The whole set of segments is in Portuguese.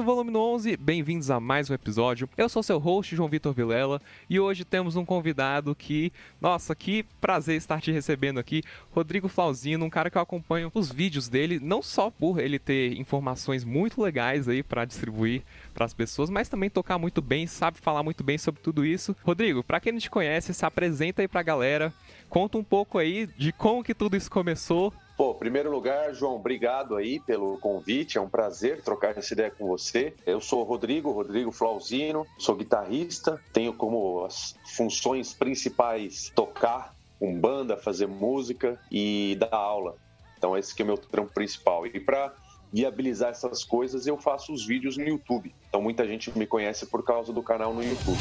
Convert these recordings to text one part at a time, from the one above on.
Do Volume 11, bem-vindos a mais um episódio. Eu sou seu host, João Vitor Vilela, e hoje temos um convidado que, nossa, que prazer estar te recebendo aqui, Rodrigo Flauzino, um cara que eu acompanho os vídeos dele, não só por ele ter informações muito legais aí para distribuir para as pessoas, mas também tocar muito bem, sabe falar muito bem sobre tudo isso. Rodrigo, para quem não te conhece, se apresenta aí pra galera, conta um pouco aí de como que tudo isso começou Pô, primeiro lugar, João, obrigado aí pelo convite. É um prazer trocar essa ideia com você. Eu sou o Rodrigo, Rodrigo Flauzino, sou guitarrista, tenho como as funções principais tocar com banda, fazer música e dar aula. Então esse que é o meu trampo principal. E para viabilizar essas coisas, eu faço os vídeos no YouTube. Então muita gente me conhece por causa do canal no YouTube.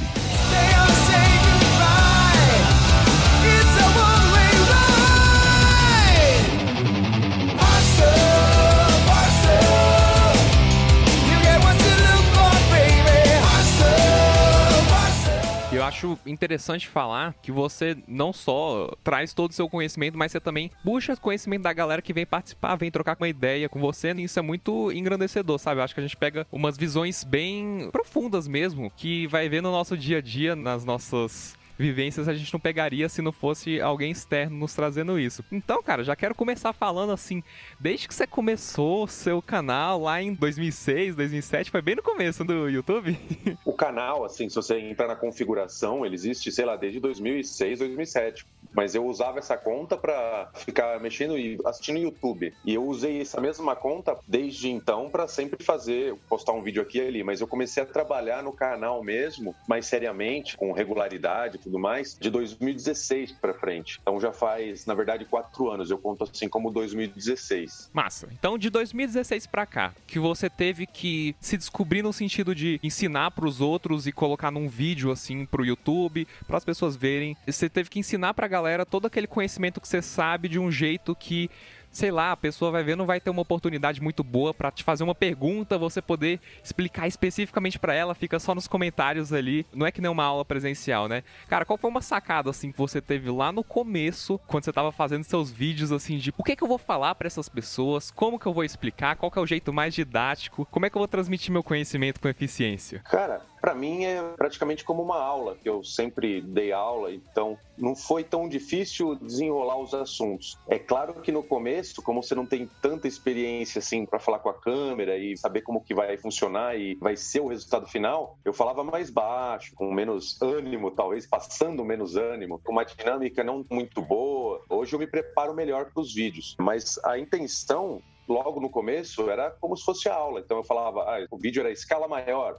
Eu acho interessante falar que você não só traz todo o seu conhecimento, mas você também puxa conhecimento da galera que vem participar, vem trocar uma ideia com você, e isso é muito engrandecedor, sabe? Eu acho que a gente pega umas visões bem profundas mesmo, que vai ver no nosso dia a dia, nas nossas vivências a gente não pegaria se não fosse alguém externo nos trazendo isso. Então, cara, já quero começar falando assim, desde que você começou seu canal lá em 2006, 2007, foi bem no começo do YouTube? O canal, assim, se você entrar na configuração, ele existe, sei lá, desde 2006, 2007 mas eu usava essa conta para ficar mexendo e assistindo YouTube. E eu usei essa mesma conta desde então para sempre fazer, postar um vídeo aqui e ali. Mas eu comecei a trabalhar no canal mesmo, mais seriamente, com regularidade e tudo mais, de 2016 para frente. Então já faz, na verdade, quatro anos. Eu conto assim como 2016. Massa. Então de 2016 para cá, que você teve que se descobrir no sentido de ensinar para os outros e colocar num vídeo assim pro YouTube, para as pessoas verem. Você teve que ensinar para galera todo aquele conhecimento que você sabe de um jeito que sei lá, a pessoa vai ver, não vai ter uma oportunidade muito boa para te fazer uma pergunta, você poder explicar especificamente para ela, fica só nos comentários ali. Não é que nem uma aula presencial, né? Cara, qual foi uma sacada assim que você teve lá no começo, quando você tava fazendo seus vídeos assim de o que que eu vou falar para essas pessoas, como que eu vou explicar, qual que é o jeito mais didático, como é que eu vou transmitir meu conhecimento com eficiência? Cara, para mim é praticamente como uma aula, que eu sempre dei aula, então não foi tão difícil desenrolar os assuntos. É claro que no começo, como você não tem tanta experiência assim para falar com a câmera e saber como que vai funcionar e vai ser o resultado final, eu falava mais baixo, com menos ânimo, talvez passando menos ânimo, com uma dinâmica não muito boa. Hoje eu me preparo melhor para os vídeos, mas a intenção logo no começo era como se fosse a aula. Então eu falava, ah, o vídeo era escala maior,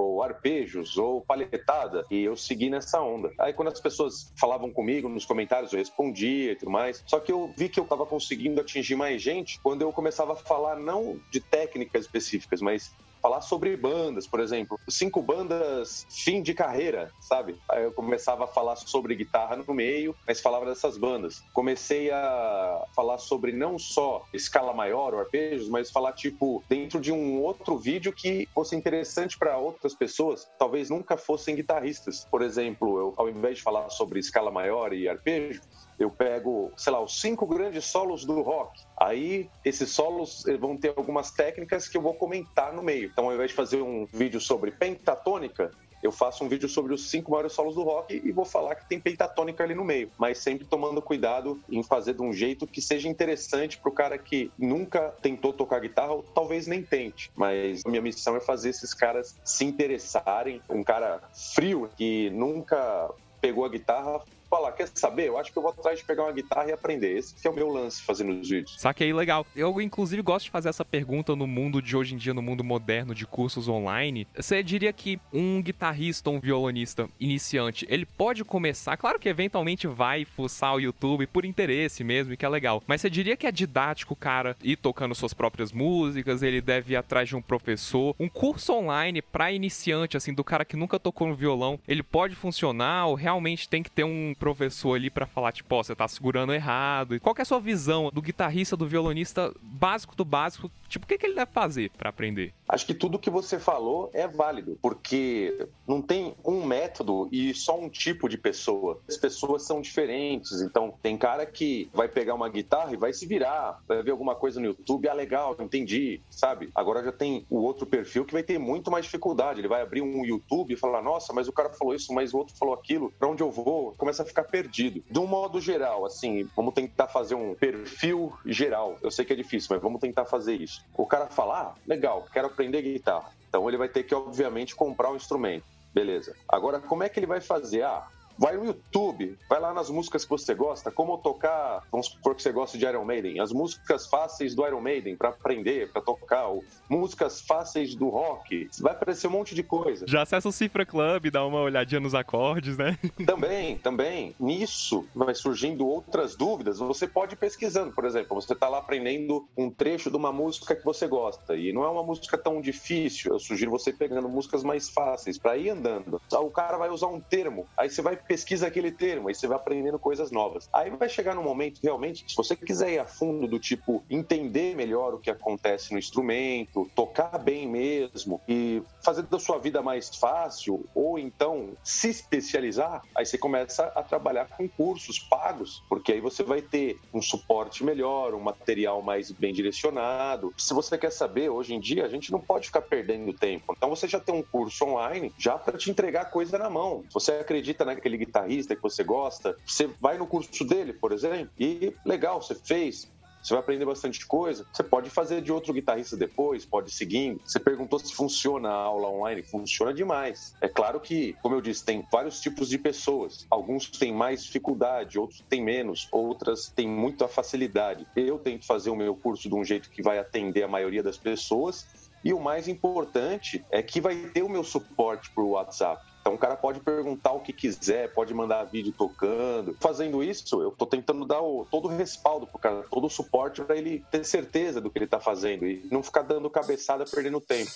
ou arpejos, ou palhetada, e eu segui nessa onda. Aí quando as pessoas falavam comigo nos comentários, eu respondia e tudo mais. Só que eu vi que eu estava conseguindo atingir mais gente quando eu começava a falar não de técnicas específicas, mas falar sobre bandas, por exemplo, cinco bandas fim de carreira, sabe? Aí eu começava a falar sobre guitarra no meio, mas falava dessas bandas. Comecei a falar sobre não só escala maior ou arpejos, mas falar tipo dentro de um outro vídeo que fosse interessante para outras pessoas, talvez nunca fossem guitarristas. Por exemplo, eu, ao invés de falar sobre escala maior e arpejo, eu pego, sei lá, os cinco grandes solos do rock. Aí, esses solos vão ter algumas técnicas que eu vou comentar no meio. Então, ao invés de fazer um vídeo sobre pentatônica, eu faço um vídeo sobre os cinco maiores solos do rock e vou falar que tem pentatônica ali no meio, mas sempre tomando cuidado em fazer de um jeito que seja interessante para o cara que nunca tentou tocar guitarra ou talvez nem tente. Mas minha missão é fazer esses caras se interessarem. Um cara frio que nunca pegou a guitarra falar, quer saber? Eu acho que eu vou atrás de pegar uma guitarra e aprender. Esse que é o meu lance fazendo os vídeos. Saquei, legal. Eu, inclusive, gosto de fazer essa pergunta no mundo de hoje em dia, no mundo moderno de cursos online. Você diria que um guitarrista, um violonista iniciante, ele pode começar, claro que eventualmente vai fuçar o YouTube por interesse mesmo, que é legal, mas você diria que é didático cara ir tocando suas próprias músicas, ele deve ir atrás de um professor, um curso online para iniciante, assim, do cara que nunca tocou no violão, ele pode funcionar ou realmente tem que ter um professor ali para falar, tipo, ó, oh, você tá segurando errado. E qual é a sua visão do guitarrista, do violonista básico do básico Tipo, o que, que ele deve fazer para aprender? Acho que tudo que você falou é válido, porque não tem um método e só um tipo de pessoa. As pessoas são diferentes, então tem cara que vai pegar uma guitarra e vai se virar, vai ver alguma coisa no YouTube, ah, legal, entendi, sabe? Agora já tem o outro perfil que vai ter muito mais dificuldade. Ele vai abrir um YouTube e falar, nossa, mas o cara falou isso, mas o outro falou aquilo, para onde eu vou? Começa a ficar perdido. De um modo geral, assim, vamos tentar fazer um perfil geral. Eu sei que é difícil, mas vamos tentar fazer isso. O cara fala, ah, legal, quero aprender guitarra. Então ele vai ter que, obviamente, comprar um instrumento. Beleza. Agora, como é que ele vai fazer? Ah, Vai no YouTube, vai lá nas músicas que você gosta, como tocar, vamos supor que você gosta de Iron Maiden, as músicas fáceis do Iron Maiden para aprender, para tocar, ou músicas fáceis do rock, vai aparecer um monte de coisa. Já acessa o Cifra Club, dá uma olhadinha nos acordes, né? Também, também. Nisso vai surgindo outras dúvidas, você pode ir pesquisando, por exemplo, você está lá aprendendo um trecho de uma música que você gosta, e não é uma música tão difícil, eu sugiro você pegando músicas mais fáceis para ir andando. O cara vai usar um termo, aí você vai pesquisa aquele termo, aí você vai aprendendo coisas novas. Aí vai chegar no momento, realmente, se você quiser ir a fundo do tipo, entender melhor o que acontece no instrumento, tocar bem mesmo e fazer da sua vida mais fácil, ou então se especializar, aí você começa a trabalhar com cursos pagos, porque aí você vai ter um suporte melhor, um material mais bem direcionado. Se você quer saber, hoje em dia, a gente não pode ficar perdendo tempo. Então você já tem um curso online já para te entregar coisa na mão. Você acredita naquele guitarrista que você gosta, você vai no curso dele, por exemplo, e legal, você fez, você vai aprender bastante coisa. Você pode fazer de outro guitarrista depois, pode ir seguindo. Você perguntou se funciona a aula online. Funciona demais. É claro que, como eu disse, tem vários tipos de pessoas. Alguns têm mais dificuldade, outros têm menos, outras têm muita facilidade. Eu tento fazer o meu curso de um jeito que vai atender a maioria das pessoas. E o mais importante é que vai ter o meu suporte por WhatsApp. Então o cara pode perguntar o que quiser, pode mandar vídeo tocando. Fazendo isso, eu estou tentando dar o, todo o respaldo pro cara, todo o suporte para ele ter certeza do que ele está fazendo e não ficar dando cabeçada perdendo tempo.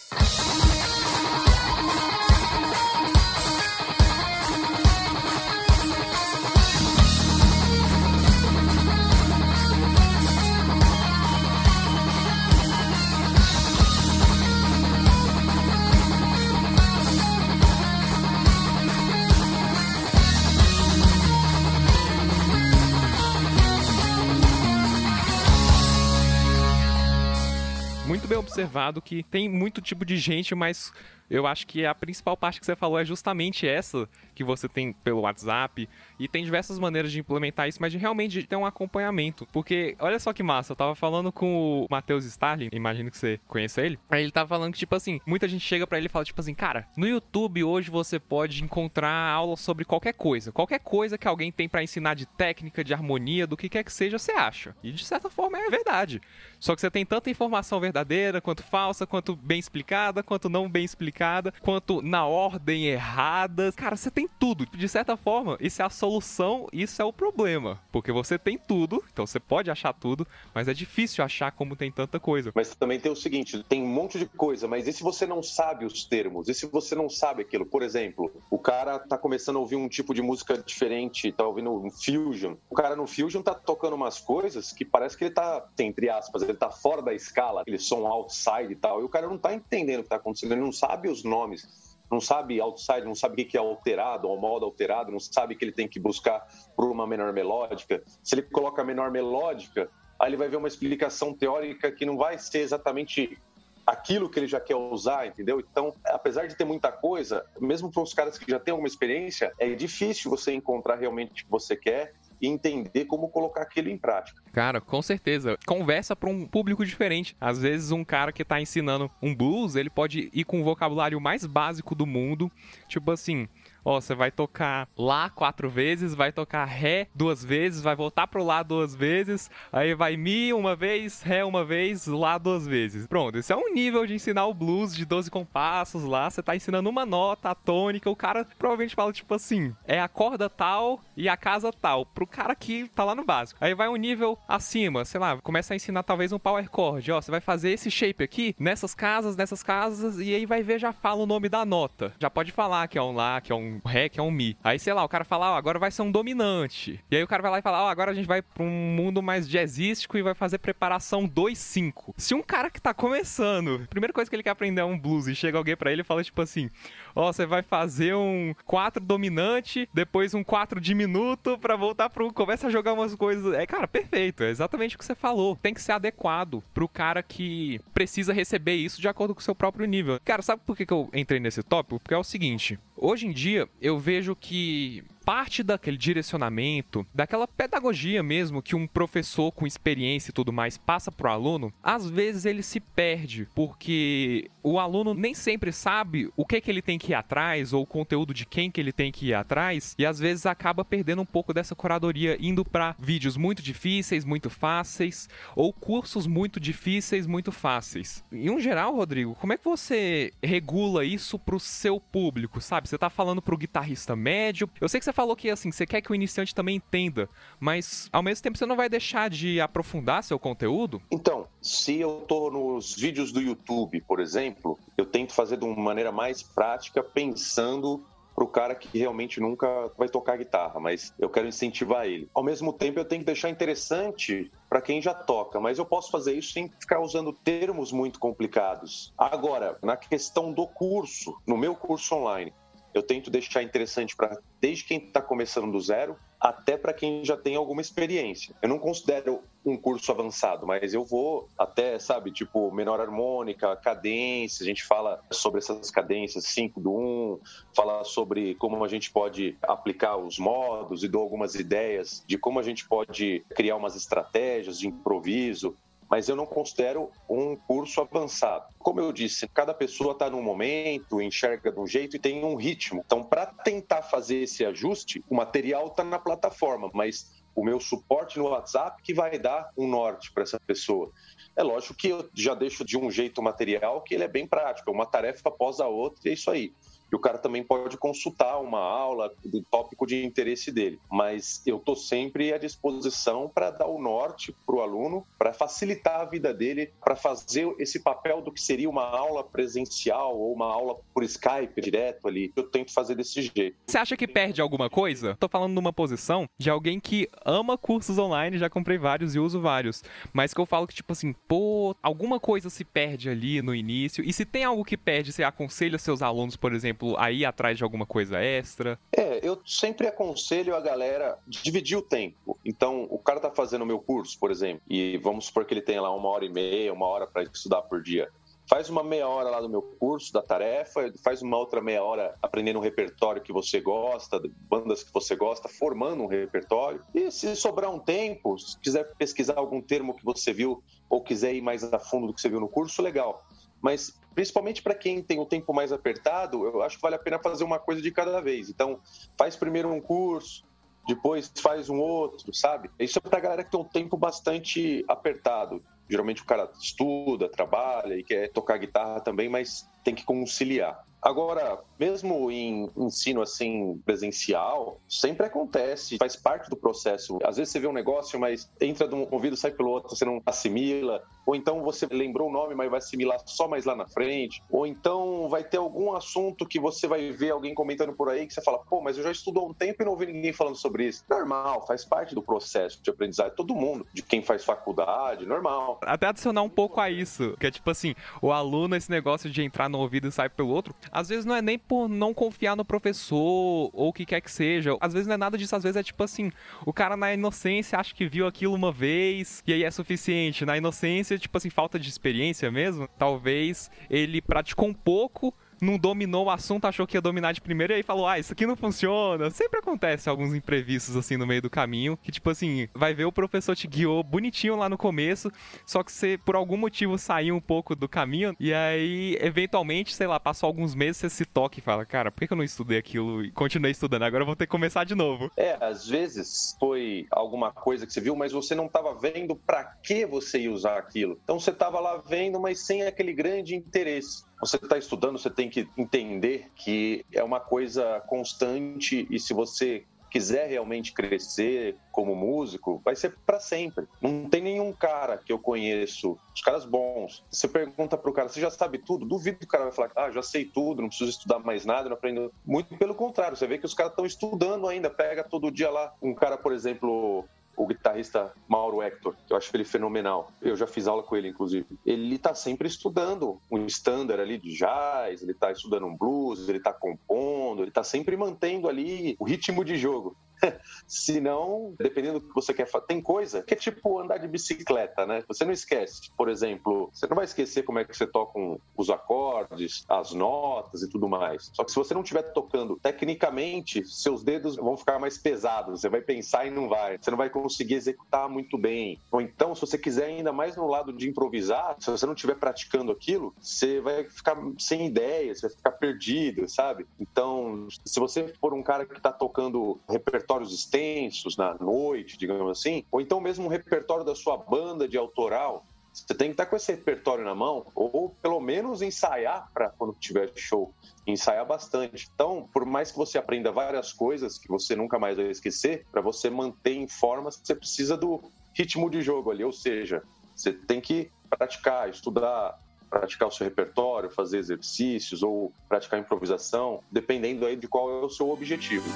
Observado que tem muito tipo de gente, mas eu acho que a principal parte que você falou é justamente essa que você tem pelo WhatsApp. E tem diversas maneiras de implementar isso, mas de realmente ter um acompanhamento. Porque, olha só que massa, eu tava falando com o Matheus Starling, imagino que você conheça ele. Aí ele tava falando que, tipo assim, muita gente chega para ele e fala, tipo assim, cara, no YouTube hoje você pode encontrar aula sobre qualquer coisa. Qualquer coisa que alguém tem para ensinar de técnica, de harmonia, do que quer que seja, você acha. E de certa forma é verdade. Só que você tem tanta informação verdadeira, quanto falsa, quanto bem explicada, quanto não bem explicada quanto na ordem errada. Cara, você tem tudo. De certa forma, isso é a solução, isso é o problema. Porque você tem tudo, então você pode achar tudo, mas é difícil achar como tem tanta coisa. Mas também tem o seguinte: tem um monte de coisa, mas e se você não sabe os termos? E se você não sabe aquilo? Por exemplo, o cara tá começando a ouvir um tipo de música diferente, tá ouvindo um fusion. O cara no fusion tá tocando umas coisas que parece que ele tá, entre aspas, ele tá fora da escala, aquele som outside e tal, e o cara não tá entendendo o que tá acontecendo, ele não sabe os nomes, não sabe outside, não sabe o que é alterado, ou modo alterado, não sabe que ele tem que buscar por uma menor melódica. Se ele coloca a menor melódica, aí ele vai ver uma explicação teórica que não vai ser exatamente aquilo que ele já quer usar, entendeu? Então, apesar de ter muita coisa, mesmo para os caras que já têm alguma experiência, é difícil você encontrar realmente o que você quer e entender como colocar aquilo em prática. Cara, com certeza. Conversa para um público diferente. Às vezes um cara que tá ensinando um blues, ele pode ir com o vocabulário mais básico do mundo, tipo assim, ó, você vai tocar Lá quatro vezes, vai tocar Ré duas vezes, vai voltar pro Lá duas vezes, aí vai Mi uma vez, Ré uma vez, Lá duas vezes. Pronto, esse é um nível de ensinar o blues de 12 compassos lá, você tá ensinando uma nota, a tônica, o cara provavelmente fala tipo assim, é a corda tal e a casa tal, pro cara que tá lá no básico. Aí vai um nível acima, sei lá, começa a ensinar talvez um power chord, ó, você vai fazer esse shape aqui, nessas casas, nessas casas, e aí vai ver, já fala o nome da nota. Já pode falar que é um Lá, que é um um é um Mi. Aí, sei lá, o cara fala, ó, agora vai ser um dominante. E aí o cara vai lá e fala, ó, agora a gente vai pra um mundo mais jazzístico e vai fazer preparação 2-5. Se um cara que tá começando, a primeira coisa que ele quer aprender é um blues e chega alguém para ele e fala, tipo assim, ó, você vai fazer um 4 dominante, depois um 4 diminuto para voltar pro. Começa a jogar umas coisas. É, cara, perfeito. É exatamente o que você falou. Tem que ser adequado pro cara que precisa receber isso de acordo com o seu próprio nível. Cara, sabe por que, que eu entrei nesse tópico? Porque é o seguinte: hoje em dia eu vejo que parte daquele direcionamento, daquela pedagogia mesmo que um professor com experiência e tudo mais passa pro aluno, às vezes ele se perde, porque o aluno nem sempre sabe o que que ele tem que ir atrás ou o conteúdo de quem que ele tem que ir atrás, e às vezes acaba perdendo um pouco dessa curadoria indo para vídeos muito difíceis, muito fáceis, ou cursos muito difíceis, muito fáceis. Em um geral, Rodrigo, como é que você regula isso pro seu público, sabe? Você tá falando pro guitarrista médio. Eu sei que você você falou que assim, você quer que o iniciante também entenda, mas ao mesmo tempo você não vai deixar de aprofundar seu conteúdo? Então, se eu tô nos vídeos do YouTube, por exemplo, eu tento fazer de uma maneira mais prática, pensando para o cara que realmente nunca vai tocar guitarra, mas eu quero incentivar ele. Ao mesmo tempo, eu tenho que deixar interessante para quem já toca, mas eu posso fazer isso sem ficar usando termos muito complicados. Agora, na questão do curso, no meu curso online, eu tento deixar interessante para desde quem está começando do zero até para quem já tem alguma experiência. Eu não considero um curso avançado, mas eu vou até, sabe, tipo, menor harmônica, cadência, a gente fala sobre essas cadências 5 do 1, um, fala sobre como a gente pode aplicar os modos e dou algumas ideias de como a gente pode criar umas estratégias de improviso mas eu não considero um curso avançado. Como eu disse, cada pessoa está num momento, enxerga de um jeito e tem um ritmo. Então, para tentar fazer esse ajuste, o material está na plataforma, mas o meu suporte no WhatsApp que vai dar um norte para essa pessoa. É lógico que eu já deixo de um jeito o material que ele é bem prático, é uma tarefa após a outra e é isso aí e o cara também pode consultar uma aula do tópico de interesse dele. Mas eu estou sempre à disposição para dar o norte para o aluno, para facilitar a vida dele, para fazer esse papel do que seria uma aula presencial ou uma aula por Skype direto ali. Eu tento fazer desse jeito. Você acha que perde alguma coisa? Tô falando numa posição de alguém que ama cursos online, já comprei vários e uso vários, mas que eu falo que tipo assim, pô, alguma coisa se perde ali no início. E se tem algo que perde, você aconselha seus alunos, por exemplo, exemplo, a ir atrás de alguma coisa extra? É, eu sempre aconselho a galera dividir o tempo. Então, o cara tá fazendo o meu curso, por exemplo, e vamos supor que ele tenha lá uma hora e meia, uma hora para estudar por dia faz uma meia hora lá do meu curso, da tarefa, faz uma outra meia hora aprendendo um repertório que você gosta, bandas que você gosta, formando um repertório. E se sobrar um tempo, se quiser pesquisar algum termo que você viu ou quiser ir mais a fundo do que você viu no curso, legal. Mas principalmente para quem tem o tempo mais apertado, eu acho que vale a pena fazer uma coisa de cada vez. Então, faz primeiro um curso, depois faz um outro, sabe? Isso é para galera que tem um tempo bastante apertado. Geralmente o cara estuda, trabalha e quer tocar guitarra também, mas tem que conciliar. Agora, mesmo em ensino assim presencial, sempre acontece, faz parte do processo. Às vezes você vê um negócio, mas entra de um ouvido, sai pelo outro, você não assimila. Ou então você lembrou o nome, mas vai assimilar só mais lá na frente. Ou então vai ter algum assunto que você vai ver alguém comentando por aí que você fala, pô, mas eu já estudo há um tempo e não ouvi ninguém falando sobre isso. Normal, faz parte do processo de aprendizagem. Todo mundo, de quem faz faculdade, normal. Até adicionar um pouco a isso, que é tipo assim, o aluno, esse negócio de entrar no ouvido e sair pelo outro, às vezes não é nem por não confiar no professor ou o que quer que seja. Às vezes não é nada disso, às vezes é tipo assim, o cara na inocência acha que viu aquilo uma vez e aí é suficiente. Na inocência, tipo assim, falta de experiência mesmo, talvez ele praticou um pouco não dominou o assunto, achou que ia dominar de primeiro e aí falou: ah, isso aqui não funciona. Sempre acontece alguns imprevistos assim no meio do caminho, que tipo assim, vai ver o professor te guiou bonitinho lá no começo, só que você por algum motivo saiu um pouco do caminho e aí eventualmente, sei lá, passou alguns meses, você se toca e fala: cara, por que eu não estudei aquilo e continuei estudando? Agora eu vou ter que começar de novo. É, às vezes foi alguma coisa que você viu, mas você não estava vendo para que você ia usar aquilo. Então você estava lá vendo, mas sem aquele grande interesse você está estudando, você tem que entender que é uma coisa constante e se você quiser realmente crescer como músico, vai ser para sempre. Não tem nenhum cara que eu conheço, os caras bons. Você pergunta pro cara, você já sabe tudo? Duvido que o cara vai falar, ah, já sei tudo, não preciso estudar mais nada, não aprendo. Muito pelo contrário, você vê que os caras estão estudando ainda. Pega todo dia lá um cara, por exemplo, o guitarrista Mauro Hector, que eu acho ele fenomenal. Eu já fiz aula com ele, inclusive. Ele tá sempre estudando um standard ali de jazz, ele tá estudando um blues, ele tá compondo, ele tá sempre mantendo ali o ritmo de jogo. Se não, dependendo do que você quer fazer, tem coisa que é tipo andar de bicicleta, né? Você não esquece, por exemplo, você não vai esquecer como é que você toca os acordes, as notas e tudo mais. Só que se você não estiver tocando tecnicamente, seus dedos vão ficar mais pesados, você vai pensar e não vai. Você não vai conseguir executar muito bem. Ou então, se você quiser ainda mais no lado de improvisar, se você não estiver praticando aquilo, você vai ficar sem ideias, você vai ficar perdido, sabe? Então, se você for um cara que está tocando repertório repertórios extensos na noite, digamos assim, ou então mesmo um repertório da sua banda de autoral, você tem que estar com esse repertório na mão, ou pelo menos ensaiar para quando tiver show, ensaiar bastante. Então, por mais que você aprenda várias coisas que você nunca mais vai esquecer, para você manter em forma, você precisa do ritmo de jogo ali, ou seja, você tem que praticar, estudar, praticar o seu repertório, fazer exercícios ou praticar improvisação, dependendo aí de qual é o seu objetivo.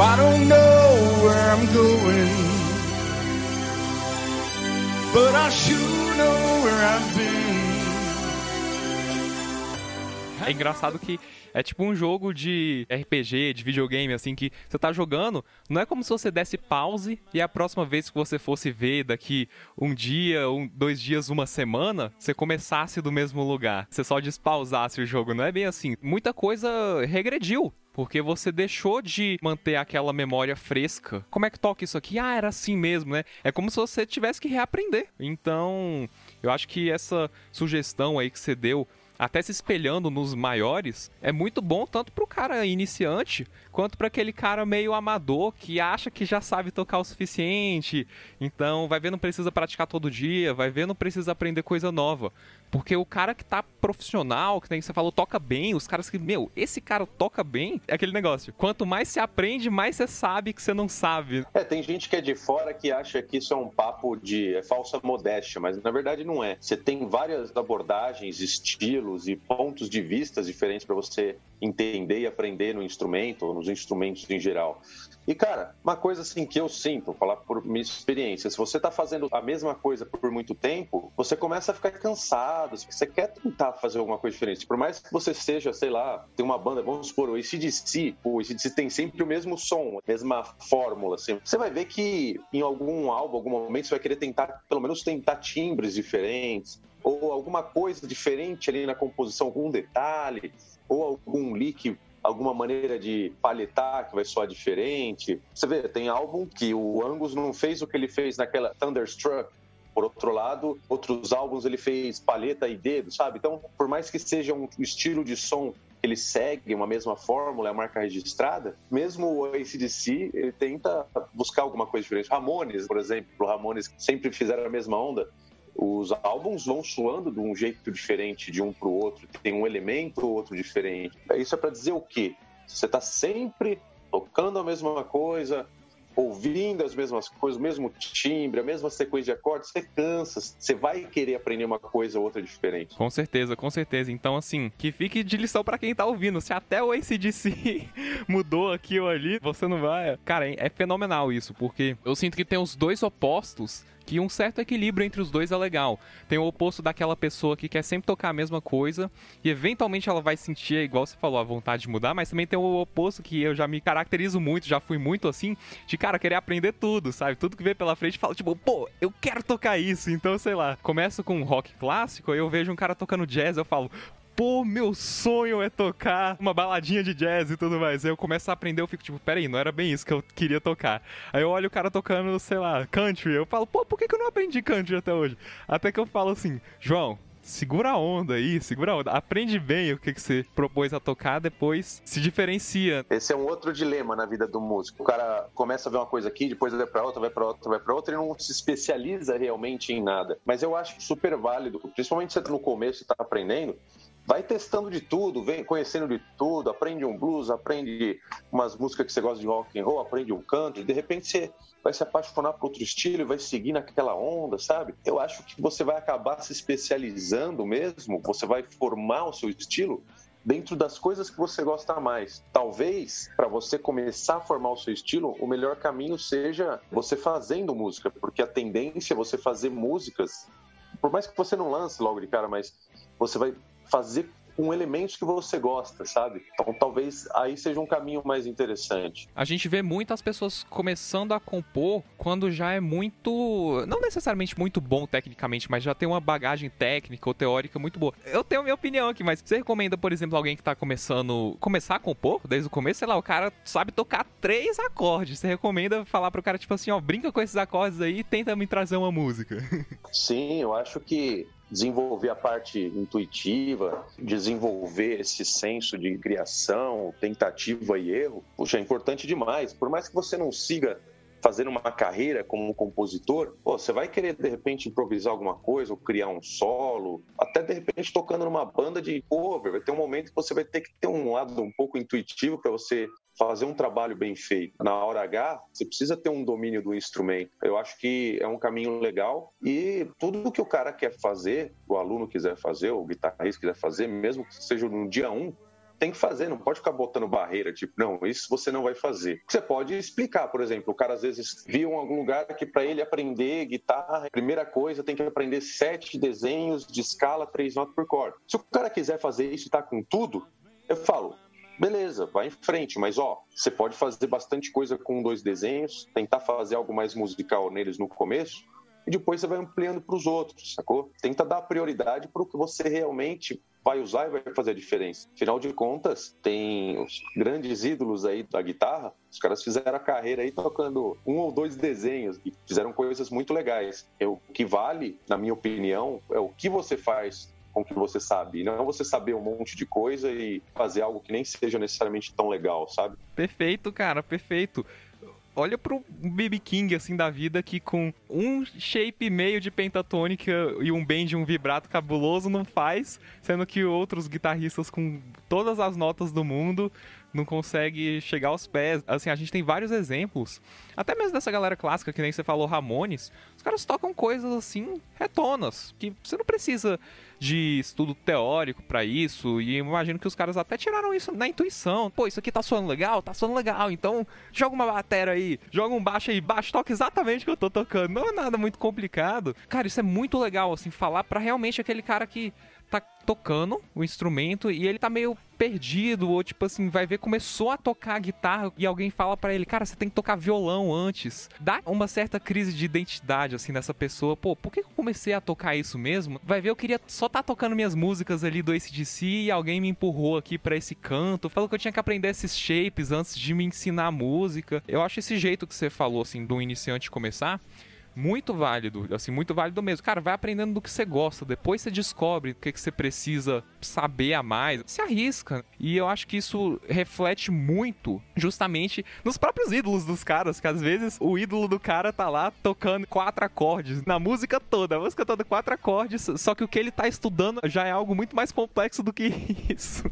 I don't know where I'm going, but I sure know where I've been. É engraçado que é tipo um jogo de RPG, de videogame, assim, que você tá jogando, não é como se você desse pause e a próxima vez que você fosse ver daqui um dia, um, dois dias, uma semana, você começasse do mesmo lugar. Você só despausasse o jogo. Não é bem assim. Muita coisa regrediu porque você deixou de manter aquela memória fresca. Como é que toca isso aqui? Ah, era assim mesmo, né? É como se você tivesse que reaprender. Então, eu acho que essa sugestão aí que você deu até se espelhando nos maiores, é muito bom tanto pro cara iniciante quanto para aquele cara meio amador que acha que já sabe tocar o suficiente. Então, vai ver não precisa praticar todo dia, vai ver não precisa aprender coisa nova. Porque o cara que tá profissional, que nem você falou, toca bem, os caras que, meu, esse cara toca bem, é aquele negócio. Quanto mais se aprende, mais você sabe que você não sabe. É, tem gente que é de fora que acha que isso é um papo de é falsa modéstia, mas na verdade não é. Você tem várias abordagens, estilos e pontos de vista diferentes para você entender e aprender no instrumento, ou nos instrumentos em geral. E, cara, uma coisa assim que eu sinto, vou falar por minha experiência, se você tá fazendo a mesma coisa por muito tempo, você começa a ficar cansado, você quer tentar fazer alguma coisa diferente. Por mais que você seja, sei lá, tem uma banda, vamos supor, o ACDC, o ACDC tem sempre o mesmo som, a mesma fórmula, assim. Você vai ver que em algum álbum, algum momento, você vai querer tentar, pelo menos tentar timbres diferentes, ou alguma coisa diferente ali na composição, algum detalhe, ou algum lick alguma maneira de paletar que vai soar diferente. Você vê, tem álbum que o Angus não fez o que ele fez naquela Thunderstruck. Por outro lado, outros álbuns ele fez paleta e dedo, sabe? Então, por mais que seja um estilo de som que ele segue uma mesma fórmula, é a marca registrada, mesmo o ACDC, ele tenta buscar alguma coisa diferente. Ramones, por exemplo, Ramones sempre fizeram a mesma onda, os álbuns vão soando de um jeito diferente de um para o outro, tem um elemento ou outro diferente. Isso é para dizer o quê? Você está sempre tocando a mesma coisa, ouvindo as mesmas coisas, o mesmo timbre, a mesma sequência de acordes, você cansa, você vai querer aprender uma coisa ou outra diferente. Com certeza, com certeza. Então, assim, que fique de lição para quem tá ouvindo. Se até o ACDC mudou aqui ou ali, você não vai. Cara, é fenomenal isso, porque eu sinto que tem os dois opostos que um certo equilíbrio entre os dois é legal. Tem o oposto daquela pessoa que quer sempre tocar a mesma coisa e eventualmente ela vai sentir, igual você falou, a vontade de mudar, mas também tem o oposto que eu já me caracterizo muito, já fui muito assim, de cara, querer aprender tudo, sabe? Tudo que vem pela frente fala, tipo, pô, eu quero tocar isso, então sei lá. Começo com rock clássico, eu vejo um cara tocando jazz, eu falo, pô, meu sonho é tocar uma baladinha de jazz e tudo mais. Aí eu começo a aprender, eu fico tipo, peraí, não era bem isso que eu queria tocar. Aí eu olho o cara tocando, sei lá, country. Eu falo, pô, por que, que eu não aprendi country até hoje? Até que eu falo assim, João, segura a onda aí, segura a onda. Aprende bem o que, que você propôs a tocar, depois se diferencia. Esse é um outro dilema na vida do músico. O cara começa a ver uma coisa aqui, depois vai para outra, vai para outra, vai para outra e não se especializa realmente em nada. Mas eu acho super válido, principalmente você tá no começo e está aprendendo, vai testando de tudo, vem conhecendo de tudo, aprende um blues, aprende umas músicas que você gosta de rock and roll, aprende um canto, de repente você vai se apaixonar por outro estilo e vai seguir naquela onda, sabe? Eu acho que você vai acabar se especializando mesmo, você vai formar o seu estilo dentro das coisas que você gosta mais. Talvez, para você começar a formar o seu estilo, o melhor caminho seja você fazendo música, porque a tendência é você fazer músicas, por mais que você não lance logo de cara, mas você vai fazer com elementos que você gosta, sabe? Então talvez aí seja um caminho mais interessante. A gente vê muitas pessoas começando a compor quando já é muito, não necessariamente muito bom tecnicamente, mas já tem uma bagagem técnica ou teórica muito boa. Eu tenho minha opinião aqui, mas você recomenda, por exemplo, alguém que tá começando, começar a compor desde o começo, sei lá, o cara sabe tocar três acordes. Você recomenda falar pro cara tipo assim, ó, brinca com esses acordes aí e tenta me trazer uma música. Sim, eu acho que desenvolver a parte intuitiva, desenvolver esse senso de criação, tentativa e erro, puxa, é importante demais. Por mais que você não siga fazendo uma carreira como compositor, pô, você vai querer de repente improvisar alguma coisa, ou criar um solo, até de repente tocando numa banda de cover, vai ter um momento que você vai ter que ter um lado um pouco intuitivo para você fazer um trabalho bem feito. Na hora H, você precisa ter um domínio do instrumento. Eu acho que é um caminho legal e tudo que o cara quer fazer, o aluno quiser fazer, o guitarrista quiser fazer, mesmo que seja no dia um, tem que fazer, não pode ficar botando barreira, tipo, não, isso você não vai fazer. Você pode explicar, por exemplo, o cara às vezes viu em algum lugar que para ele aprender guitarra, primeira coisa tem que aprender sete desenhos de escala, três notas por corda. Se o cara quiser fazer isso e tá com tudo, eu falo, beleza, vai em frente, mas ó, você pode fazer bastante coisa com dois desenhos, tentar fazer algo mais musical neles no começo, e depois você vai ampliando para os outros, sacou? Tenta dar prioridade para o que você realmente vai usar e vai fazer a diferença. Afinal de contas, tem os grandes ídolos aí da guitarra, os caras fizeram a carreira aí tocando um ou dois desenhos e fizeram coisas muito legais. É o que vale, na minha opinião, é o que você faz com o que você sabe. E não você saber um monte de coisa e fazer algo que nem seja necessariamente tão legal, sabe? Perfeito, cara, perfeito olha pro BB King, assim, da vida, que com um shape meio de pentatônica e um bend, um vibrato cabuloso não faz, sendo que outros guitarristas com todas as notas do mundo não consegue chegar aos pés. Assim, a gente tem vários exemplos, até mesmo dessa galera clássica, que nem você falou, Ramones, os caras tocam coisas assim, retonas, que você não precisa de estudo teórico para isso, e imagino que os caras até tiraram isso na intuição. Pô, isso aqui tá soando legal? Tá soando legal, então joga uma bateria aí, joga um baixo aí, baixo, toca exatamente o que eu tô tocando. Não é nada muito complicado. Cara, isso é muito legal, assim, falar para realmente aquele cara que tocando o instrumento e ele tá meio perdido, ou tipo assim, vai ver, começou a tocar guitarra e alguém fala para ele, cara, você tem que tocar violão antes. Dá uma certa crise de identidade, assim, nessa pessoa. Pô, por que eu comecei a tocar isso mesmo? Vai ver, eu queria só tá tocando minhas músicas ali do ACDC e alguém me empurrou aqui para esse canto. Falou que eu tinha que aprender esses shapes antes de me ensinar música. Eu acho esse jeito que você falou, assim, do iniciante começar muito válido, assim, muito válido mesmo. Cara, vai aprendendo do que você gosta, depois você descobre o que, que você precisa saber a mais, se arrisca. E eu acho que isso reflete muito justamente nos próprios ídolos dos caras, que às vezes o ídolo do cara tá lá tocando quatro acordes na música toda, a música toda quatro acordes, só que o que ele tá estudando já é algo muito mais complexo do que isso.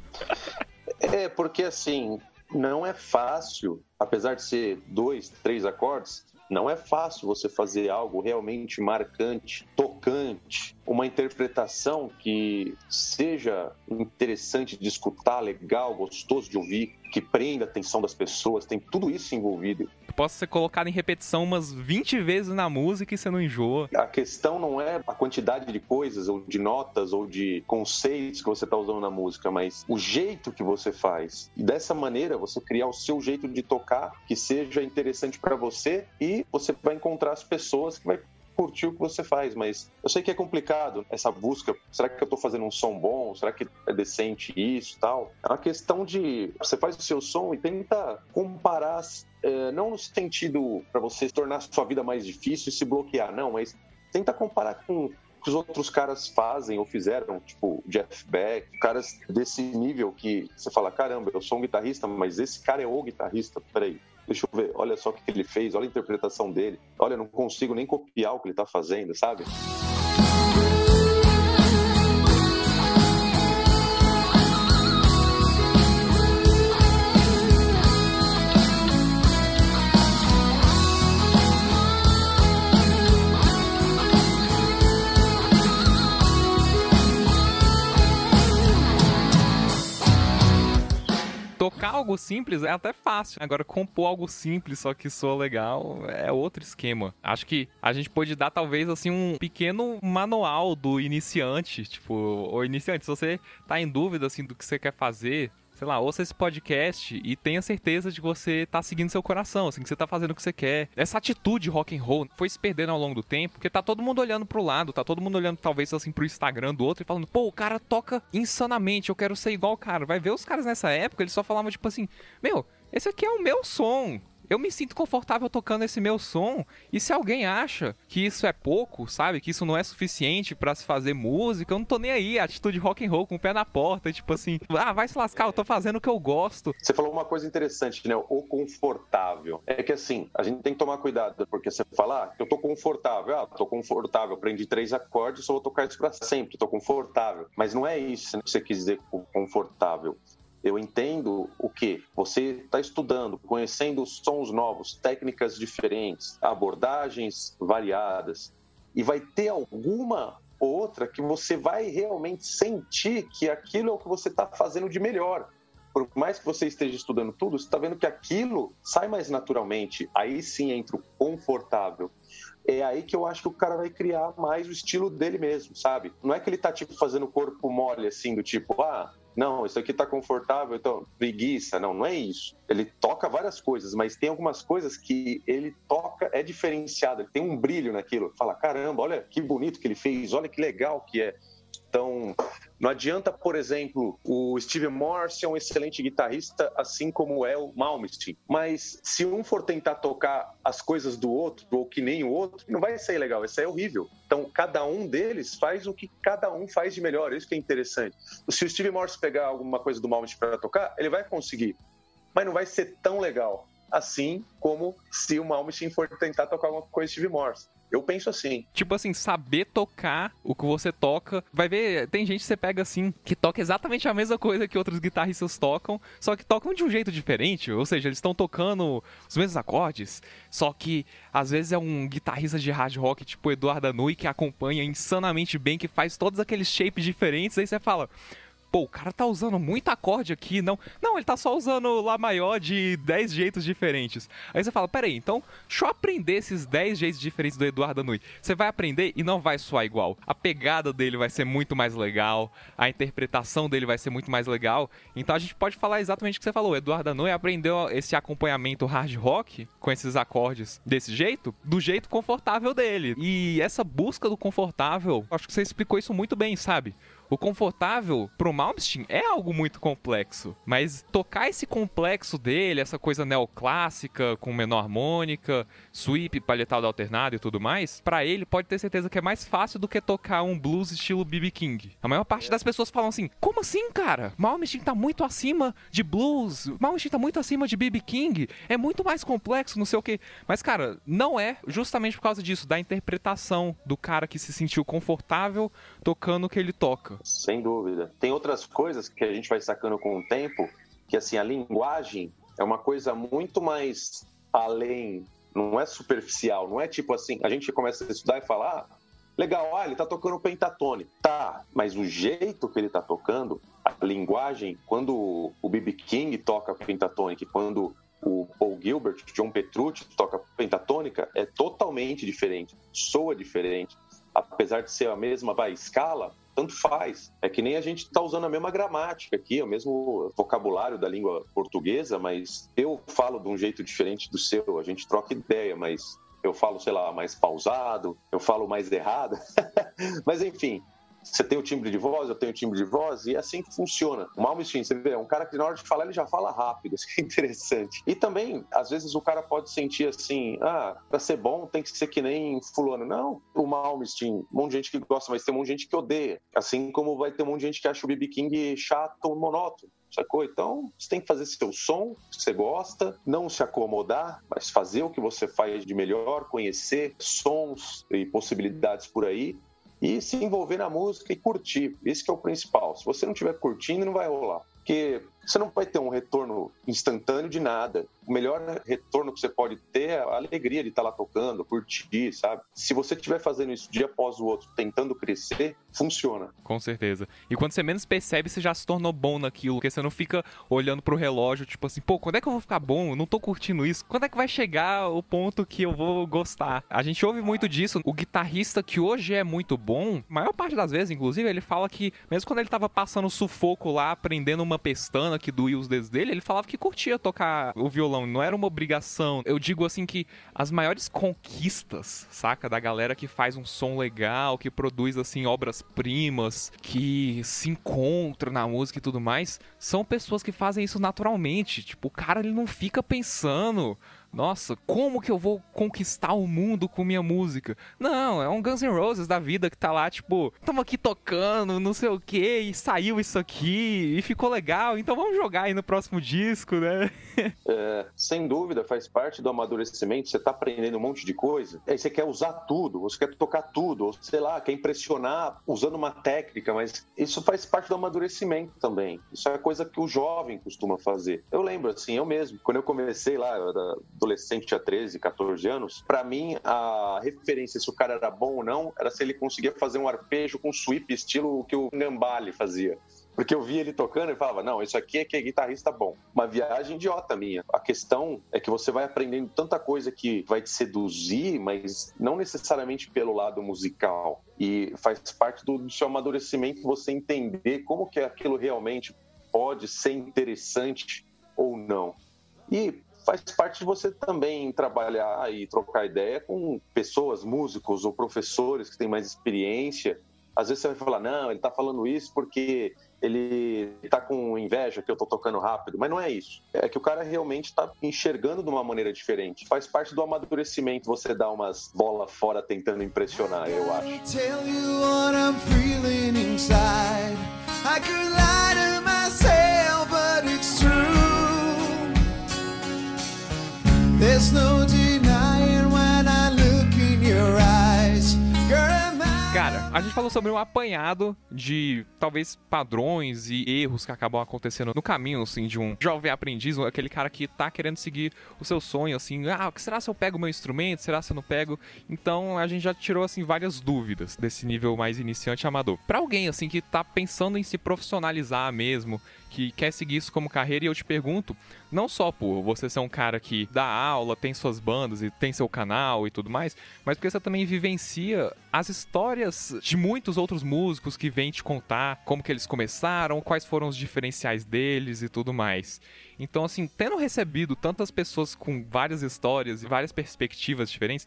É, porque assim, não é fácil, apesar de ser dois, três acordes, não é fácil você fazer algo realmente marcante, tocante, uma interpretação que seja interessante de escutar, legal, gostoso de ouvir, que prenda a atenção das pessoas, tem tudo isso envolvido. Possa ser colocado em repetição umas 20 vezes na música e você não enjoa. A questão não é a quantidade de coisas, ou de notas, ou de conceitos que você está usando na música, mas o jeito que você faz. E dessa maneira você criar o seu jeito de tocar que seja interessante para você e você vai encontrar as pessoas que vai curtir o que você faz, mas eu sei que é complicado essa busca. Será que eu estou fazendo um som bom? Será que é decente isso tal? É uma questão de você faz o seu som e tenta comparar, é, não no sentido para você tornar sua vida mais difícil e se bloquear, não, mas tenta comparar com que os outros caras fazem ou fizeram, tipo Jeff Beck, caras desse nível que você fala, caramba, eu sou um guitarrista, mas esse cara é o guitarrista, peraí. Deixa eu ver, olha só o que ele fez, olha a interpretação dele. Olha, não consigo nem copiar o que ele tá fazendo, sabe? Algo simples é até fácil. Agora, compor algo simples, só que soa legal, é outro esquema. Acho que a gente pode dar, talvez, assim, um pequeno manual do iniciante. Tipo, o iniciante, se você tá em dúvida, assim, do que você quer fazer, sei lá, ouça esse podcast e tenha certeza de que você tá seguindo seu coração, assim, que você tá fazendo o que você quer. Essa atitude rock and roll foi se perdendo ao longo do tempo, porque tá todo mundo olhando pro lado, tá todo mundo olhando talvez assim pro Instagram do outro e falando, pô, o cara toca insanamente, eu quero ser igual o cara. Vai ver os caras nessa época, eles só falavam tipo assim, meu, esse aqui é o meu som eu me sinto confortável tocando esse meu som. E se alguém acha que isso é pouco, sabe? Que isso não é suficiente para se fazer música, eu não tô nem aí. Atitude rock and roll com o pé na porta, tipo assim, ah, vai se lascar, eu tô fazendo o que eu gosto. Você falou uma coisa interessante, né? O confortável. É que assim, a gente tem que tomar cuidado, porque você fala, ah, eu tô confortável, ah, tô confortável, aprendi três acordes, só vou tocar isso pra sempre, tô confortável. Mas não é isso que você quis dizer com confortável. Eu entendo o que você está estudando, conhecendo sons novos, técnicas diferentes, abordagens variadas, e vai ter alguma outra que você vai realmente sentir que aquilo é o que você está fazendo de melhor. Por mais que você esteja estudando tudo, você está vendo que aquilo sai mais naturalmente. Aí sim entra o confortável. É aí que eu acho que o cara vai criar mais o estilo dele mesmo, sabe? Não é que ele tá tipo fazendo corpo mole assim, do tipo, ah, não, isso aqui tá confortável, então preguiça. Não, não é isso. Ele toca várias coisas, mas tem algumas coisas que ele toca, é diferenciado, ele tem um brilho naquilo. Fala, caramba, olha que bonito que ele fez, olha que legal que é. Então, não adianta, por exemplo, o Steve Morse é um excelente guitarrista, assim como é o Malmsteen. Mas se um for tentar tocar as coisas do outro, ou que nem o outro, não vai sair legal, vai sair horrível. Então, cada um deles faz o que cada um faz de melhor, isso que é interessante. Se o Steve Morse pegar alguma coisa do Malmsteen para tocar, ele vai conseguir, mas não vai ser tão legal assim como se o Malmsteen for tentar tocar alguma coisa de Steve Morse. Eu penso assim. Tipo assim, saber tocar o que você toca. Vai ver, tem gente que você pega assim, que toca exatamente a mesma coisa que outros guitarristas tocam, só que tocam de um jeito diferente. Ou seja, eles estão tocando os mesmos acordes, só que às vezes é um guitarrista de hard rock, tipo Eduardo Anui, que acompanha insanamente bem, que faz todos aqueles shapes diferentes. Aí você fala pô, o cara tá usando muito acorde aqui, não. Não, ele tá só usando Lá maior de 10 jeitos diferentes. Aí você fala, peraí, então, deixa eu aprender esses 10 jeitos diferentes do Eduardo Nui. Você vai aprender e não vai soar igual. A pegada dele vai ser muito mais legal, a interpretação dele vai ser muito mais legal. Então a gente pode falar exatamente o que você falou. O Eduardo Nui aprendeu esse acompanhamento hard rock com esses acordes desse jeito, do jeito confortável dele. E essa busca do confortável, acho que você explicou isso muito bem, sabe? O confortável pro Malmsteen é algo muito complexo, mas tocar esse complexo dele, essa coisa neoclássica com menor harmônica, sweep, palhetado alternado e tudo mais, para ele pode ter certeza que é mais fácil do que tocar um blues estilo BB King. A maior parte das pessoas falam assim: "Como assim, cara? Malmsteen tá muito acima de blues, Malmsteen tá muito acima de BB King, é muito mais complexo, não sei o quê". Mas cara, não é, justamente por causa disso, da interpretação do cara que se sentiu confortável tocando o que ele toca. Sem dúvida. Tem outras coisas que a gente vai sacando com o tempo, que assim, a linguagem é uma coisa muito mais além, não é superficial, não é tipo assim, a gente começa a estudar e falar, ah, legal, ah, ele tá tocando pentatônico. Tá, mas o jeito que ele tá tocando, a linguagem, quando o B.B. King toca pentatônica, quando o Paul Gilbert, John Petrucci toca pentatônica, é totalmente diferente, soa diferente apesar de ser a mesma vai, escala, tanto faz. É que nem a gente está usando a mesma gramática aqui, o mesmo vocabulário da língua portuguesa, mas eu falo de um jeito diferente do seu, a gente troca ideia, mas eu falo, sei lá, mais pausado, eu falo mais errado. mas enfim, Você tem o timbre de voz, eu tenho o timbre de voz, e é assim que funciona. O Malmsteen, você vê, é um cara que na hora de falar ele já fala rápido, isso que é interessante. E também, às vezes o cara pode sentir assim, ah, pra ser bom tem que ser que nem fulano. Não, o Malmsteen, um monte de gente que gosta, mas tem um monte de gente que odeia. Assim como vai ter um monte de gente que acha o BB King chato, monótono sacou? Então, você tem que fazer seu som, que você gosta, não se acomodar, mas fazer o que você faz de melhor, conhecer sons e possibilidades por aí e se envolver na música e curtir. Esse é o principal. Se você não estiver curtindo, não vai rolar. Porque você não vai ter um retorno instantâneo de nada. O melhor retorno que você pode ter é a alegria de estar lá tocando, curtir, sabe? Se você estiver fazendo isso dia após o outro, tentando crescer, funciona. Com certeza. E quando você menos percebe, você já se tornou bom naquilo, porque você não fica olhando pro relógio, tipo assim, pô, quando é que eu vou ficar bom? Eu não tô curtindo isso. Quando é que vai chegar o ponto que eu vou gostar? A gente ouve muito disso. O guitarrista que hoje é muito bom, maior parte das vezes, inclusive, ele fala que, mesmo quando ele tava passando sufoco lá, aprendendo uma pestana que doía os dedos dele, ele falava que curtia tocar o violão, não era uma obrigação. Eu digo assim que as maiores conquistas, saca, da galera que faz um som legal, que produz assim obras-primas, que se encontra na música e tudo mais, são pessoas que fazem isso naturalmente. Tipo, o cara ele não fica pensando nossa, como que eu vou conquistar o mundo com minha música? Não, é um Guns N' Roses da vida que tá lá, tipo, tamo aqui tocando, não sei o que, e saiu isso aqui, e ficou legal, então vamos jogar aí no próximo disco, né? É, sem dúvida, faz parte do amadurecimento, você tá aprendendo um monte de coisa, aí você quer usar tudo, você quer tocar tudo, ou sei lá, quer impressionar usando uma técnica, mas isso faz parte do amadurecimento também. Isso é coisa que o jovem costuma fazer. Eu lembro, assim, eu mesmo, quando eu comecei lá, eu era adolescente, tinha 13, 14 anos, para mim a referência se o cara era bom ou não era se ele conseguia fazer um arpejo com sweep, estilo que o Nambali fazia. Porque eu via ele tocando e falava, não, isso aqui é que é guitarrista bom. Uma viagem idiota minha. A questão é que você vai aprendendo tanta coisa que vai te seduzir, mas não necessariamente pelo lado musical. E faz parte do, do seu amadurecimento você entender como que aquilo realmente pode ser interessante ou não. E faz parte de você também trabalhar e trocar ideia com pessoas, músicos ou professores que têm mais experiência. Às vezes você vai falar, não, ele está falando isso porque ele está com inveja que eu estou tocando rápido, mas não é isso. É que o cara realmente está enxergando de uma maneira diferente. Faz parte do amadurecimento você dar umas bolas fora tentando impressionar, eu acho. I Cara, a gente falou sobre um apanhado de talvez padrões e erros que acabam acontecendo no caminho, assim, de um jovem aprendiz, aquele cara que tá querendo seguir o seu sonho, assim, ah, será se eu pego meu instrumento? Será se eu não pego? Então a gente já tirou, assim, várias dúvidas desse nível mais iniciante amador. Para alguém, assim, que tá pensando em se profissionalizar mesmo, que quer seguir isso como carreira e eu te pergunto, não só por você ser um cara que dá aula, tem suas bandas e tem seu canal e tudo mais, mas porque você também vivencia as histórias de muitos outros músicos que vêm te contar como que eles começaram, quais foram os diferenciais deles e tudo mais. Então, assim, tendo recebido tantas pessoas com várias histórias e várias perspectivas diferentes,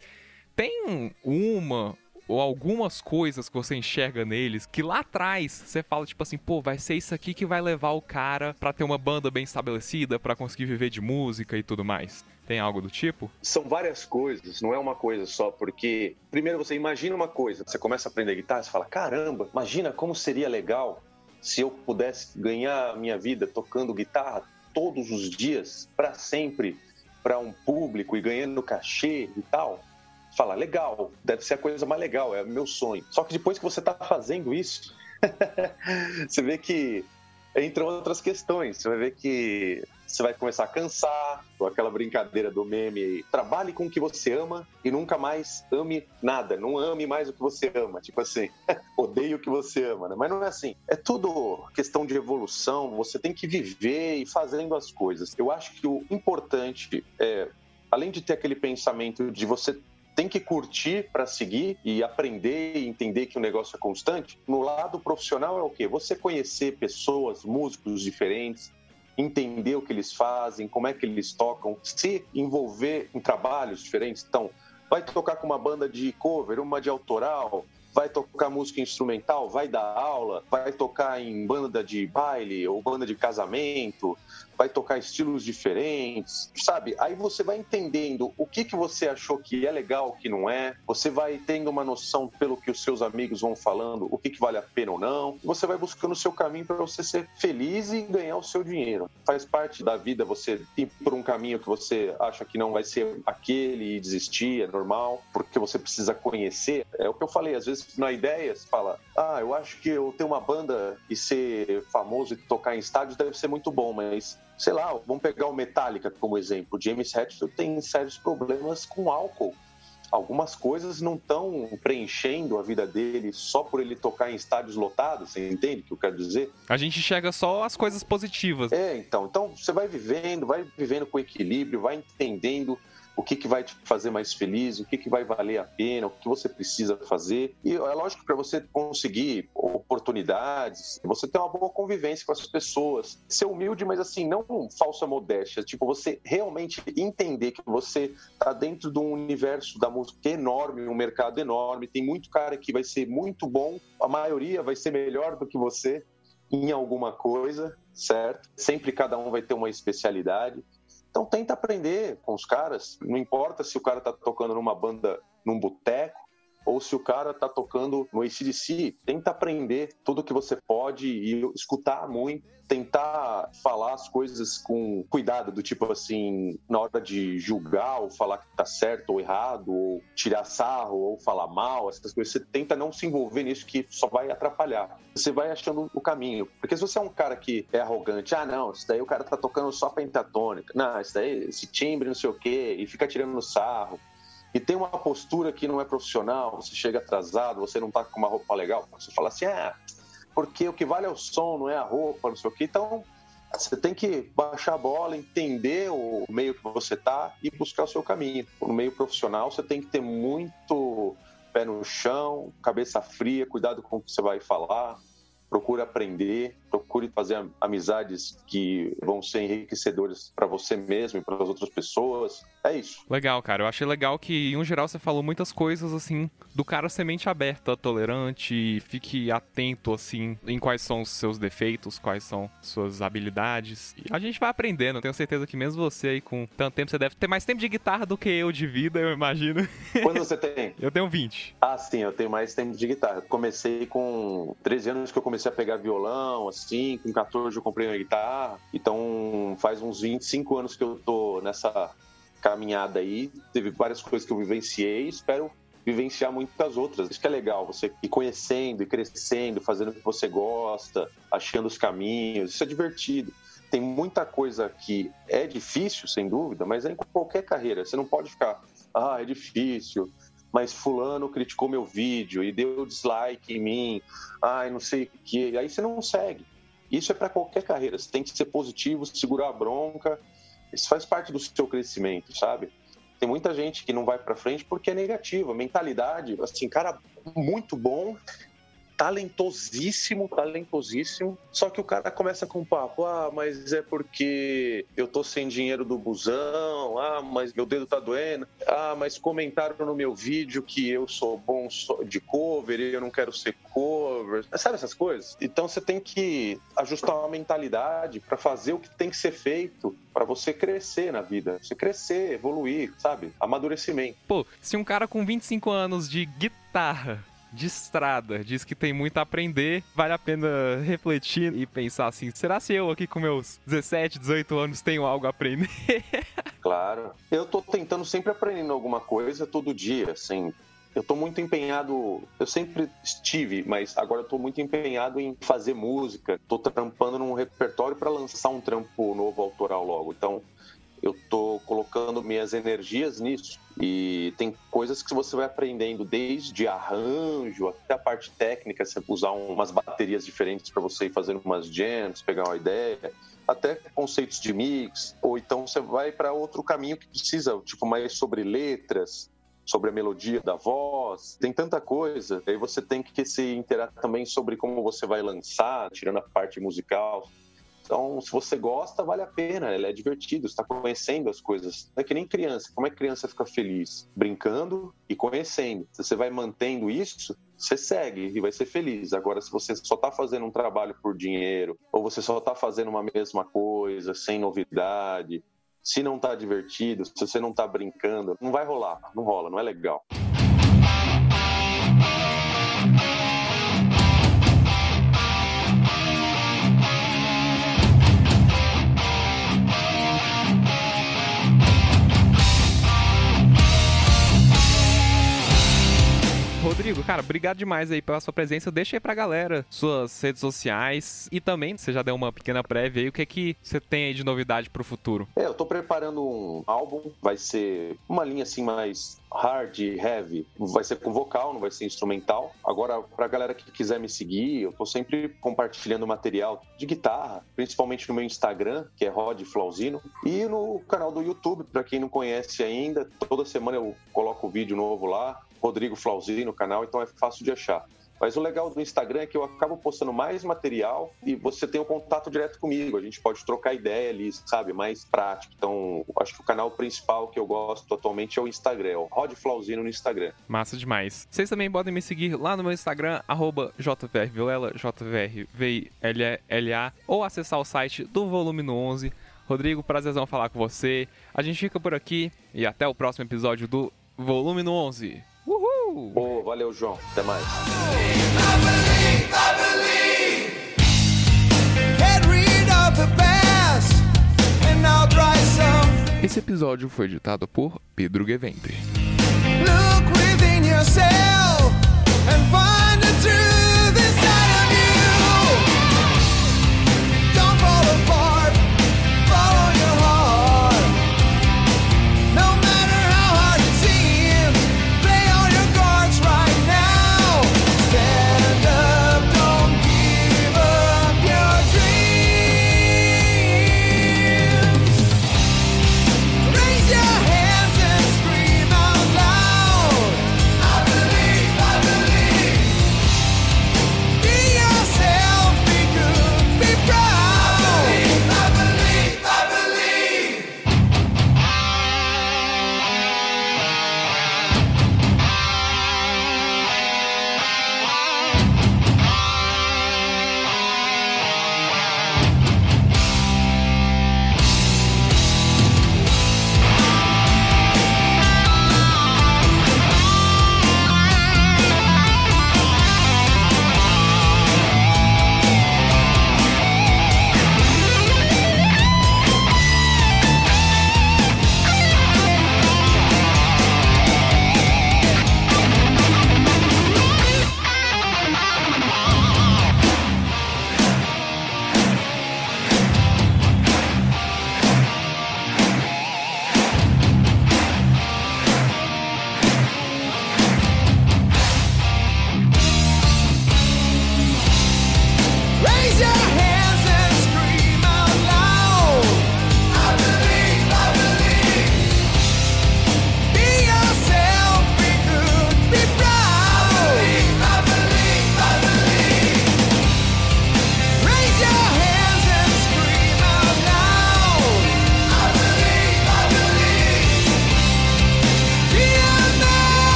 tem uma ou algumas coisas que você enxerga neles que lá atrás você fala tipo assim, pô, vai ser isso aqui que vai levar o cara para ter uma banda bem estabelecida, para conseguir viver de música e tudo mais. Tem algo do tipo? São várias coisas, não é uma coisa só, porque primeiro você imagina uma coisa, você começa a aprender guitarra, você fala, caramba, imagina como seria legal se eu pudesse ganhar minha vida tocando guitarra todos os dias, para sempre, para um público e ganhando cachê e tal fala, legal, deve ser a coisa mais legal, é o meu sonho. Só que depois que você está fazendo isso, você vê que entram outras questões. Você vai ver que você vai começar a cansar, com aquela brincadeira do meme, trabalhe com o que você ama e nunca mais ame nada, não ame mais o que você ama, tipo assim, odeio o que você ama, né? Mas não é assim. É tudo questão de evolução, você tem que viver e fazendo as coisas. Eu acho que o importante é além de ter aquele pensamento de você tem que curtir para seguir e aprender e entender que o negócio é constante. No lado profissional é o quê? Você conhecer pessoas, músicos diferentes, entender o que eles fazem, como é que eles tocam, se envolver em trabalhos diferentes. Então, vai tocar com uma banda de cover, uma de autoral, vai tocar música instrumental, vai dar aula, vai tocar em banda de baile ou banda de casamento, vai tocar estilos diferentes, sabe? Aí você vai entendendo o que, que você achou que é legal, o que não é. Você vai tendo uma noção pelo que os seus amigos vão falando, o que, que vale a pena ou não. Você vai buscando o seu caminho para você ser feliz e ganhar o seu dinheiro. Faz parte da vida você ir por um caminho que você acha que não vai ser aquele e desistir, é normal, porque você precisa conhecer. É o que eu falei, às vezes na ideia você fala, ah, eu acho que eu ter uma banda e ser famoso e tocar em estádios deve ser muito bom, mas sei lá, vamos pegar o Metallica como exemplo. James Hetfield tem sérios problemas com álcool. Algumas coisas não estão preenchendo a vida dele só por ele tocar em estádios lotados, você entende o que eu quero dizer? A gente chega só as coisas positivas. É, então. Então você vai vivendo, vai vivendo com equilíbrio, vai entendendo o que, que vai te fazer mais feliz, o que, que vai valer a pena, o que você precisa fazer. E é lógico que para você conseguir oportunidades, você ter uma boa convivência com as pessoas, ser humilde, mas assim, não falsa modéstia, tipo, você realmente entender que você está dentro de um universo da música enorme, um mercado enorme, tem muito cara que vai ser muito bom, a maioria vai ser melhor do que você em alguma coisa, certo? Sempre cada um vai ter uma especialidade. Então tenta aprender com os caras, não importa se o cara tá tocando numa banda num boteco ou se o cara tá tocando no ACDC, tenta aprender tudo que você pode e escutar muito, tentar falar as coisas com cuidado, do tipo assim, na hora de julgar ou falar que tá certo ou errado, ou tirar sarro ou falar mal, essas coisas, você tenta não se envolver nisso que só vai atrapalhar. Você vai achando o caminho. Porque se você é um cara que é arrogante, ah, não, isso daí o cara tá tocando só pentatônica, não, isso daí, esse timbre, não sei o quê, e fica tirando no sarro, e tem uma postura que não é profissional, você chega atrasado, você não tá com uma roupa legal, você fala assim, ah, porque o que vale é o som, não é a roupa, não sei o quê. Então, você tem que baixar a bola, entender o meio que você tá e buscar o seu caminho. No meio profissional, você tem que ter muito pé no chão, cabeça fria, cuidado com o que você vai falar, procure aprender, procure fazer amizades que vão ser enriquecedoras para você mesmo e para as outras pessoas. É isso. Legal, cara. Eu achei legal que, em geral, você falou muitas coisas assim do cara ser mente aberta, tolerante, fique atento assim em quais são os seus defeitos, quais são suas habilidades. E a gente vai aprendendo. Tenho certeza que mesmo você aí com tanto tempo, você deve ter mais tempo de guitarra do que eu de vida, eu imagino. Quando você tem? eu tenho 20. Ah, sim, eu tenho mais tempo de guitarra. Comecei com 13 anos que eu comecei a pegar violão, assim, com 14 eu comprei uma guitarra. Então faz uns 25 anos que eu tô nessa caminhada aí. Teve várias coisas que eu vivenciei, espero vivenciar muitas outras. Isso que é legal, você ir conhecendo e crescendo, fazendo o que você gosta, achando os caminhos. Isso é divertido. Tem muita coisa que é difícil, sem dúvida, mas é em qualquer carreira. Você não pode ficar, ah, é difícil, mas fulano criticou meu vídeo e deu dislike em mim, ai, não sei o que. Aí você não segue. Isso é para qualquer carreira. Você tem que ser positivo, segurar a bronca. Isso faz parte do seu crescimento, sabe? Tem muita gente que não vai para frente porque é negativa. Mentalidade, assim, cara, muito bom talentosíssimo, talentosíssimo. Só que o cara começa com um papo: ah, mas é porque eu tô sem dinheiro do busão, ah, mas meu dedo tá doendo, ah, mas comentaram no meu vídeo que eu sou bom de cover e eu não quero ser cover. Sabe essas coisas? Então você tem que ajustar uma mentalidade para fazer o que tem que ser feito para você crescer na vida, você crescer, evoluir, sabe? Amadurecimento. Pô, se um cara com 25 anos de guitarra de estrada. Diz que tem muito a aprender. Vale a pena refletir e pensar assim: será se eu aqui com meus 17, 18 anos tenho algo a aprender? claro. Eu tô tentando sempre aprendendo alguma coisa todo dia, assim. Eu tô muito empenhado, eu sempre estive, mas agora eu tô muito empenhado em fazer música. Tô trampando num repertório para lançar um trampo novo autoral logo. Então, eu tô colocando minhas energias nisso. E tem coisas que você vai aprendendo desde arranjo até a parte técnica, você usar umas baterias diferentes para você ir fazendo umas jams, pegar uma ideia, até conceitos de mix, ou então você vai para outro caminho que precisa, tipo mais sobre letras, sobre a melodia da voz, tem tanta coisa. Aí você tem que se interar também sobre como você vai lançar, tirando a parte musical. Então, se você gosta, vale a pena, ele é divertido, está conhecendo as coisas. Não é que nem criança. Como é que criança fica feliz? Brincando e conhecendo. Se você vai mantendo isso, você segue e vai ser feliz. Agora, se você só está fazendo um trabalho por dinheiro, ou você só está fazendo uma mesma coisa, sem novidade, se não está divertido, se você não está brincando, não vai rolar, não rola, não é legal. Rodrigo, cara, obrigado demais aí pela sua presença. Deixa aí pra galera suas redes sociais e também, você já deu uma pequena prévia aí, o que é que você tem aí de novidade pro futuro? É, eu tô preparando um álbum, vai ser uma linha assim mais hard, heavy, vai ser com vocal, não vai ser instrumental. Agora, pra galera que quiser me seguir, eu tô sempre compartilhando material de guitarra, principalmente no meu Instagram, que é Rod Flauzino, e no canal do YouTube, para quem não conhece ainda, toda semana eu coloco vídeo novo lá. Rodrigo Flauzini no canal, então é fácil de achar. Mas o legal do Instagram é que eu acabo postando mais material e você tem o um contato direto comigo. A gente pode trocar ideia ali, sabe? Mais prático. Então, acho que o canal principal que eu gosto atualmente é o Instagram, é o Rod Flauzino no Instagram. Massa demais. Vocês também podem me seguir lá no meu Instagram, JVRVilela, JVRVILA, ou acessar o site do Volume no 11. Rodrigo, prazerzão falar com você. A gente fica por aqui e até o próximo episódio do Volume no 11. Uhul! Oh, valeu, João. Até mais. Esse episódio foi editado por Pedro Gevendre. Look within yourself.